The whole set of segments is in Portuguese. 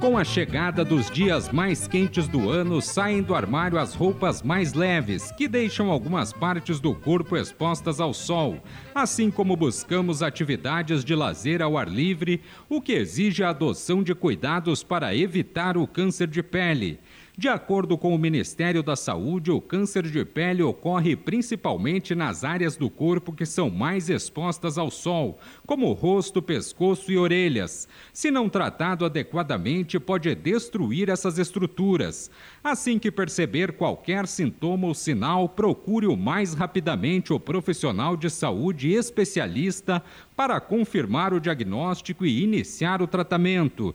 Com a chegada dos dias mais quentes do ano, saem do armário as roupas mais leves, que deixam algumas partes do corpo expostas ao sol, assim como buscamos atividades de lazer ao ar livre, o que exige a adoção de cuidados para evitar o câncer de pele. De acordo com o Ministério da Saúde, o câncer de pele ocorre principalmente nas áreas do corpo que são mais expostas ao sol, como rosto, pescoço e orelhas. Se não tratado adequadamente, pode destruir essas estruturas. Assim que perceber qualquer sintoma ou sinal, procure o mais rapidamente o profissional de saúde especialista para confirmar o diagnóstico e iniciar o tratamento.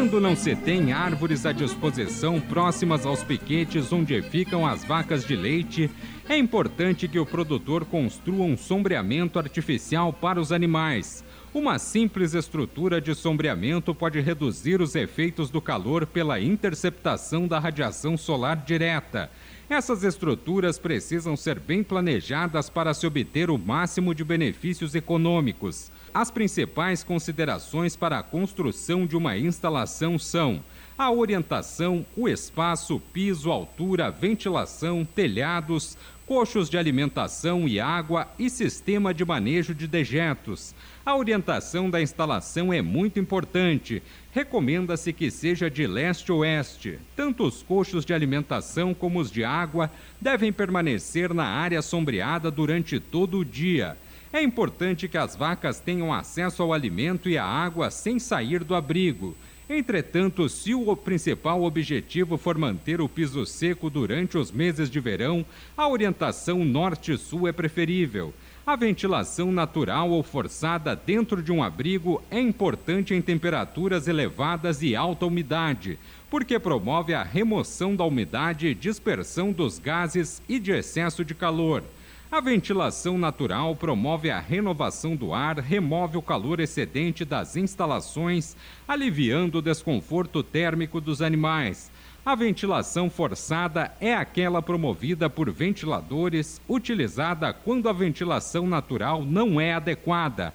Quando não se tem árvores à disposição próximas aos piquetes onde ficam as vacas de leite, é importante que o produtor construa um sombreamento artificial para os animais. Uma simples estrutura de sombreamento pode reduzir os efeitos do calor pela interceptação da radiação solar direta. Essas estruturas precisam ser bem planejadas para se obter o máximo de benefícios econômicos. As principais considerações para a construção de uma instalação são a orientação, o espaço, piso, altura, ventilação, telhados, coxos de alimentação e água e sistema de manejo de dejetos. A orientação da instalação é muito importante. Recomenda-se que seja de leste-oeste. Tanto os coxos de alimentação como os de água devem permanecer na área sombreada durante todo o dia. É importante que as vacas tenham acesso ao alimento e à água sem sair do abrigo. Entretanto, se o principal objetivo for manter o piso seco durante os meses de verão, a orientação norte-sul é preferível. A ventilação natural ou forçada dentro de um abrigo é importante em temperaturas elevadas e alta umidade, porque promove a remoção da umidade e dispersão dos gases e de excesso de calor. A ventilação natural promove a renovação do ar, remove o calor excedente das instalações, aliviando o desconforto térmico dos animais. A ventilação forçada é aquela promovida por ventiladores, utilizada quando a ventilação natural não é adequada.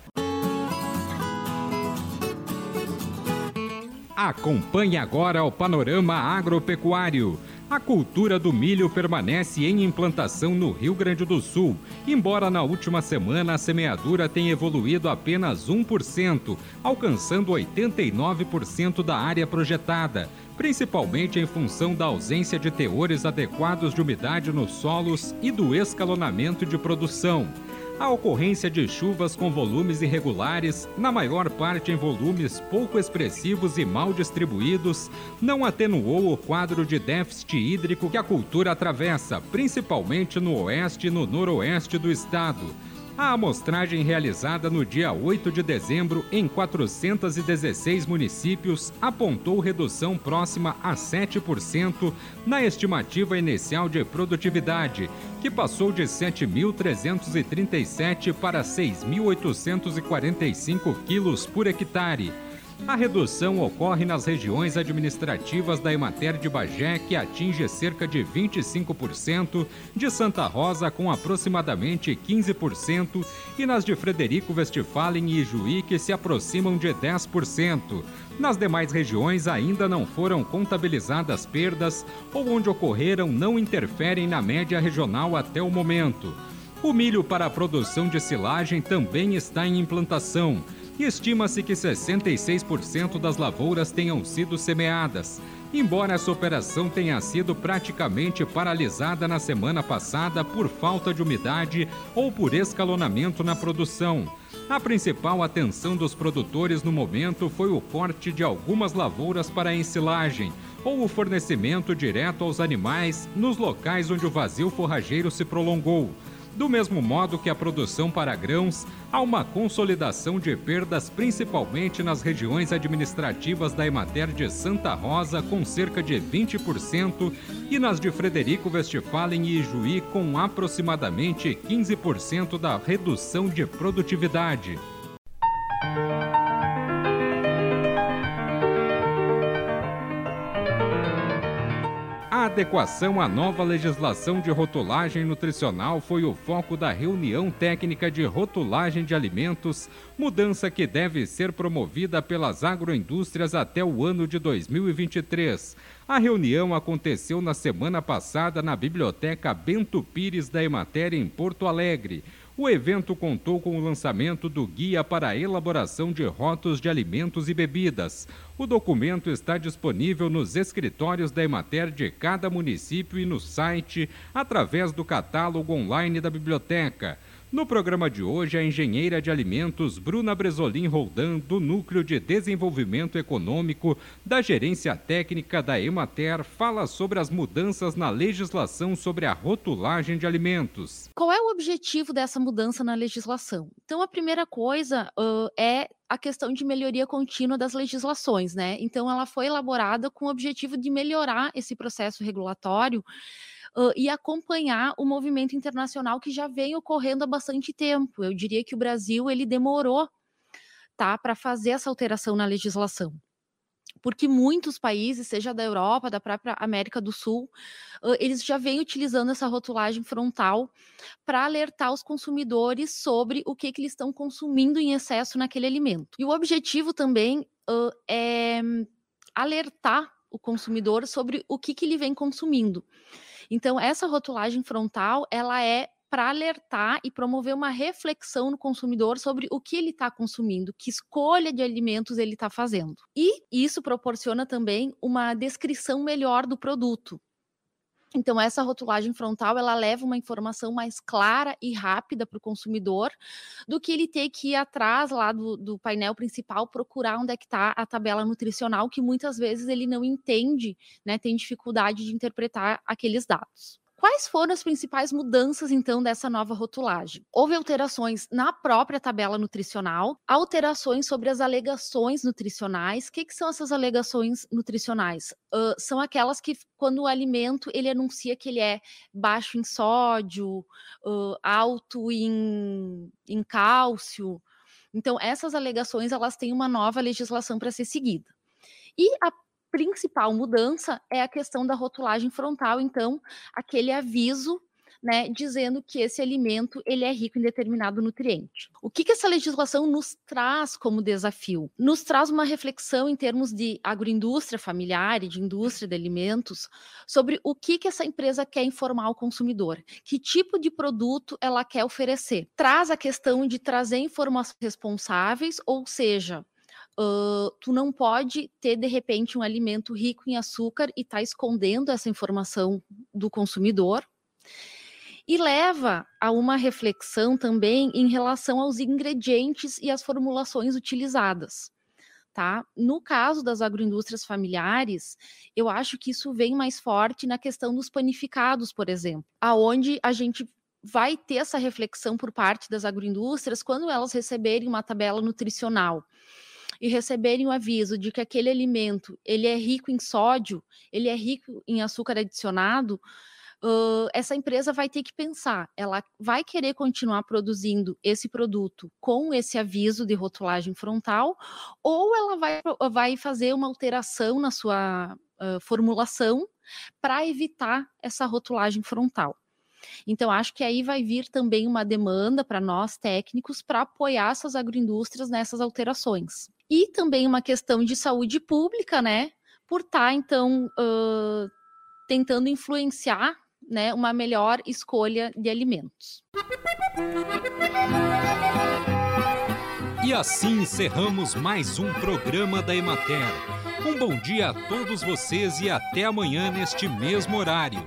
Acompanhe agora o panorama agropecuário. A cultura do milho permanece em implantação no Rio Grande do Sul, embora na última semana a semeadura tenha evoluído apenas 1%, alcançando 89% da área projetada, principalmente em função da ausência de teores adequados de umidade nos solos e do escalonamento de produção a ocorrência de chuvas com volumes irregulares, na maior parte em volumes pouco expressivos e mal distribuídos, não atenuou o quadro de déficit hídrico que a cultura atravessa, principalmente no oeste e no noroeste do estado a amostragem realizada no dia 8 de dezembro em 416 municípios apontou redução próxima a 7% na estimativa inicial de produtividade, que passou de 7.337 para 6.845 quilos por hectare a redução ocorre nas regiões administrativas da Emater de Bagé, que atinge cerca de 25%, de Santa Rosa com aproximadamente 15% e nas de Frederico Westphalen e Ijuí, que se aproximam de 10%. Nas demais regiões ainda não foram contabilizadas perdas ou onde ocorreram não interferem na média regional até o momento. O milho para a produção de silagem também está em implantação estima-se que 66% das lavouras tenham sido semeadas. Embora essa operação tenha sido praticamente paralisada na semana passada por falta de umidade ou por escalonamento na produção. A principal atenção dos produtores no momento foi o corte de algumas lavouras para a ensilagem ou o fornecimento direto aos animais nos locais onde o vazio forrageiro se prolongou. Do mesmo modo que a produção para grãos, há uma consolidação de perdas principalmente nas regiões administrativas da Emater de Santa Rosa, com cerca de 20%, e nas de Frederico Westphalen e Ijuí, com aproximadamente 15% da redução de produtividade. Adequação à nova legislação de rotulagem nutricional foi o foco da reunião técnica de rotulagem de alimentos, mudança que deve ser promovida pelas agroindústrias até o ano de 2023. A reunião aconteceu na semana passada na Biblioteca Bento Pires da Emater, em Porto Alegre. O evento contou com o lançamento do Guia para a Elaboração de Rótulos de Alimentos e Bebidas. O documento está disponível nos escritórios da Emater de cada município e no site, através do catálogo online da biblioteca. No programa de hoje, a engenheira de alimentos Bruna Bresolim Roldan, do Núcleo de Desenvolvimento Econômico da Gerência Técnica da Emater, fala sobre as mudanças na legislação sobre a rotulagem de alimentos. Qual é o objetivo dessa mudança na legislação? Então, a primeira coisa uh, é a questão de melhoria contínua das legislações, né? Então, ela foi elaborada com o objetivo de melhorar esse processo regulatório uh, e acompanhar o movimento internacional que já vem ocorrendo há bastante tempo. Eu diria que o Brasil ele demorou tá, para fazer essa alteração na legislação porque muitos países, seja da Europa, da própria América do Sul, eles já vêm utilizando essa rotulagem frontal para alertar os consumidores sobre o que, que eles estão consumindo em excesso naquele alimento. E o objetivo também uh, é alertar o consumidor sobre o que, que ele vem consumindo. Então, essa rotulagem frontal, ela é para alertar e promover uma reflexão no consumidor sobre o que ele está consumindo, que escolha de alimentos ele está fazendo. E isso proporciona também uma descrição melhor do produto. Então, essa rotulagem frontal, ela leva uma informação mais clara e rápida para o consumidor do que ele ter que ir atrás lá do, do painel principal, procurar onde é que está a tabela nutricional, que muitas vezes ele não entende, né, tem dificuldade de interpretar aqueles dados. Quais foram as principais mudanças, então, dessa nova rotulagem? Houve alterações na própria tabela nutricional, alterações sobre as alegações nutricionais. O que, que são essas alegações nutricionais? Uh, são aquelas que, quando o alimento ele anuncia que ele é baixo em sódio, uh, alto em, em cálcio. Então, essas alegações elas têm uma nova legislação para ser seguida. E a principal mudança é a questão da rotulagem frontal, então, aquele aviso né, dizendo que esse alimento ele é rico em determinado nutriente. O que, que essa legislação nos traz como desafio? Nos traz uma reflexão em termos de agroindústria familiar e de indústria de alimentos sobre o que, que essa empresa quer informar ao consumidor, que tipo de produto ela quer oferecer. Traz a questão de trazer informações responsáveis, ou seja, Uh, tu não pode ter de repente um alimento rico em açúcar e tá escondendo essa informação do consumidor. E leva a uma reflexão também em relação aos ingredientes e as formulações utilizadas. Tá? No caso das agroindústrias familiares, eu acho que isso vem mais forte na questão dos panificados, por exemplo, aonde a gente vai ter essa reflexão por parte das agroindústrias quando elas receberem uma tabela nutricional e receberem o aviso de que aquele alimento ele é rico em sódio, ele é rico em açúcar adicionado, uh, essa empresa vai ter que pensar, ela vai querer continuar produzindo esse produto com esse aviso de rotulagem frontal, ou ela vai, vai fazer uma alteração na sua uh, formulação para evitar essa rotulagem frontal. Então, acho que aí vai vir também uma demanda para nós técnicos para apoiar essas agroindústrias nessas alterações e também uma questão de saúde pública, né? Por estar, tá, então, uh, tentando influenciar né, uma melhor escolha de alimentos. E assim encerramos mais um programa da Emater. Um bom dia a todos vocês e até amanhã neste mesmo horário.